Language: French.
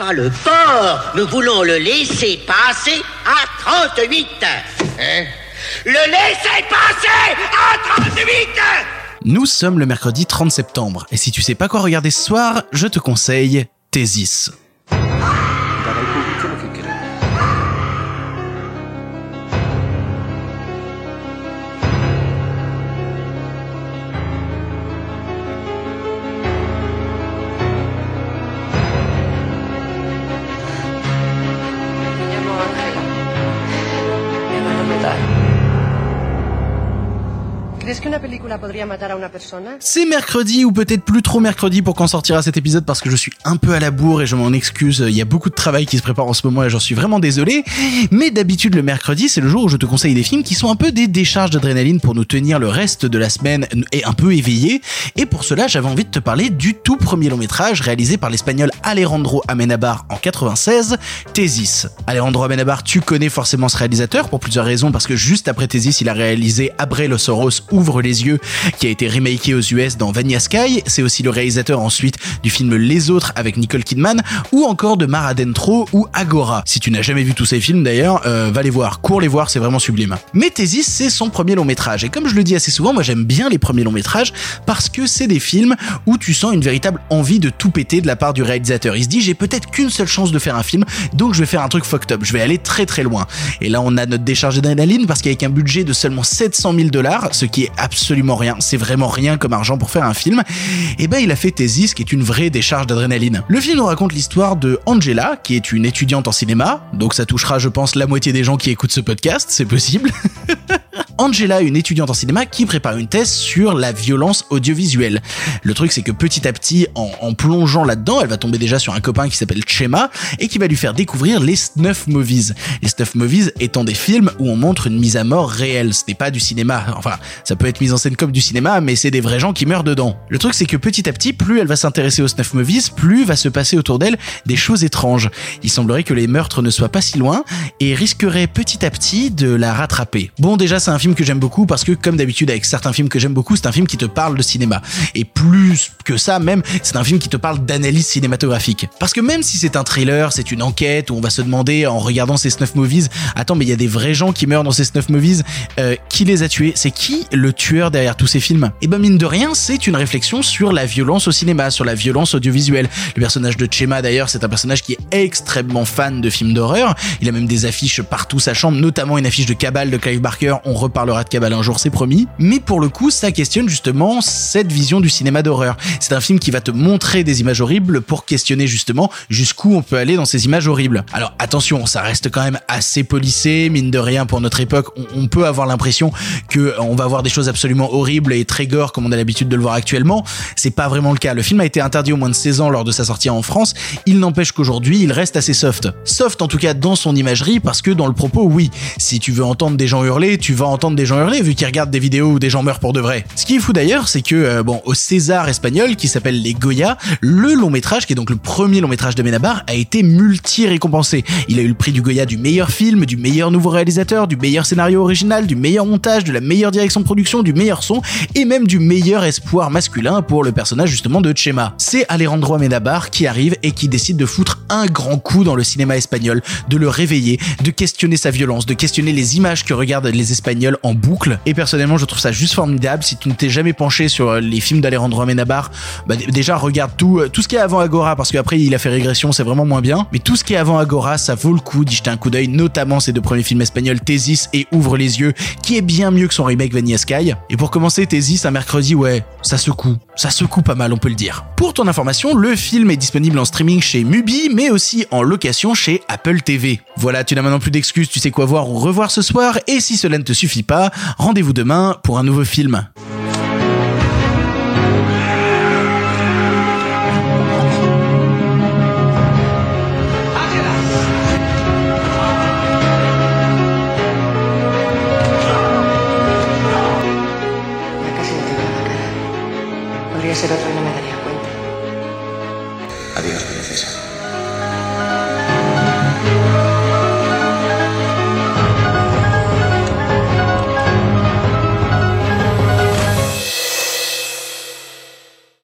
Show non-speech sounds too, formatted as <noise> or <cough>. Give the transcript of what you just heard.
Pas le port. Nous voulons le laisser passer à 38. Hein? Le laisser passer à 38 Nous sommes le mercredi 30 septembre, et si tu sais pas quoi regarder ce soir, je te conseille Thésis. C'est mercredi ou peut-être plus trop mercredi pour quand sortira cet épisode parce que je suis un peu à la bourre et je m'en excuse. Il y a beaucoup de travail qui se prépare en ce moment et j'en suis vraiment désolé. Mais d'habitude le mercredi c'est le jour où je te conseille des films qui sont un peu des décharges d'adrénaline pour nous tenir le reste de la semaine et un peu éveillés. Et pour cela j'avais envie de te parler du tout premier long métrage réalisé par l'espagnol Alejandro Amenabar en 96, Thésis. Alejandro Amenabar tu connais forcément ce réalisateur pour plusieurs raisons parce que juste après Thésis il a réalisé Abre los Oros ouvre les yeux qui a été remaké aux US dans Vanilla Sky. C'est aussi le réalisateur ensuite du film Les Autres avec Nicole Kidman ou encore de Mar Adentro ou Agora. Si tu n'as jamais vu tous ces films d'ailleurs, euh, va les voir, cours les voir, c'est vraiment sublime. Mais c'est son premier long métrage et comme je le dis assez souvent, moi j'aime bien les premiers longs métrages parce que c'est des films où tu sens une véritable envie de tout péter de la part du réalisateur. Il se dit j'ai peut-être qu'une seule chance de faire un film, donc je vais faire un truc fucked up, je vais aller très très loin. Et là on a notre décharge d'adrénaline parce qu'avec un budget de seulement 700 000 dollars, ce qui absolument rien, c'est vraiment rien comme argent pour faire un film, et ben il a fait Thésis qui est une vraie décharge d'adrénaline. Le film nous raconte l'histoire de Angela, qui est une étudiante en cinéma, donc ça touchera je pense la moitié des gens qui écoutent ce podcast, c'est possible. <laughs> Angela, une étudiante en cinéma qui prépare une thèse sur la violence audiovisuelle. Le truc, c'est que petit à petit, en, plongeant là-dedans, elle va tomber déjà sur un copain qui s'appelle Chema et qui va lui faire découvrir les snuff movies. Les snuff movies étant des films où on montre une mise à mort réelle. Ce n'est pas du cinéma. Enfin, ça peut être mise en scène comme du cinéma, mais c'est des vrais gens qui meurent dedans. Le truc, c'est que petit à petit, plus elle va s'intéresser aux snuff movies, plus va se passer autour d'elle des choses étranges. Il semblerait que les meurtres ne soient pas si loin et risqueraient petit à petit de la rattraper. Bon, déjà, c'est un film que j'aime beaucoup parce que, comme d'habitude avec certains films que j'aime beaucoup, c'est un film qui te parle de cinéma. Et plus que ça, même, c'est un film qui te parle d'analyse cinématographique. Parce que même si c'est un thriller, c'est une enquête où on va se demander en regardant ces snuff movies, attends, mais il y a des vrais gens qui meurent dans ces snuff movies, euh, qui les a tués? C'est qui le tueur derrière tous ces films? Et ben mine de rien, c'est une réflexion sur la violence au cinéma, sur la violence audiovisuelle. Le personnage de Chema d'ailleurs, c'est un personnage qui est extrêmement fan de films d'horreur. Il a même des affiches partout sa chambre, notamment une affiche de Cabal de Clive Barker. On reparlera de Cabal un jour, c'est promis. Mais pour le coup, ça questionne justement cette vision du cinéma d'horreur. C'est un film qui va te montrer des images horribles pour questionner justement jusqu'où on peut aller dans ces images horribles. Alors attention, ça reste quand même assez polissé, mine de rien pour notre époque. On, peut avoir l'impression que euh, on va voir des choses absolument horribles et très gore comme on a l'habitude de le voir actuellement. C'est pas vraiment le cas. Le film a été interdit au moins de 16 ans lors de sa sortie en France. Il n'empêche qu'aujourd'hui, il reste assez soft. Soft en tout cas dans son imagerie parce que dans le propos, oui. Si tu veux entendre des gens hurler, tu vas entendre des gens hurler vu qu'ils regardent des vidéos où des gens meurent pour de vrai. Ce qui est fou d'ailleurs, c'est que euh, bon, au César espagnol qui s'appelle les Goya, le long métrage qui est donc le premier long métrage de Benabar a été multi récompensé. Il a eu le prix du Goya du meilleur film, du meilleur nouveau réalisateur, du meilleur scénario original, du meilleur montage, de la meilleure direction de production, du meilleur son et même du meilleur espoir masculin pour le personnage justement de Chema. C'est Alejandro Amenabar qui arrive et qui décide de foutre un grand coup dans le cinéma espagnol, de le réveiller, de questionner sa violence, de questionner les images que regardent les Espagnols en boucle. Et personnellement, je trouve ça juste formidable. Si tu ne t'es jamais penché sur euh, les films d'Alejandro Amenabar, bah déjà regarde tout, euh, tout ce qui est avant Agora, parce qu'après il a fait régression, c'est vraiment moins bien. Mais tout ce qui est avant Agora, ça vaut le coup d'y jeter un coup d'œil, notamment ses deux premiers films espagnols, Thésis et Ouvre les yeux, qui est bien mieux que son remake Vanilla Sky. Et pour commencer, Thésis, un mercredi, ouais, ça secoue. Ça secoue pas mal, on peut le dire. Pour ton information, le film est disponible en streaming chez Mubi, mais aussi en location chez Apple TV. Voilà, tu n'as maintenant plus d'excuses, tu sais quoi voir ou revoir ce soir, et si cela ne te suffit pas, rendez-vous demain pour un nouveau film. Podría ser otro y no me daría cuenta. Adiós.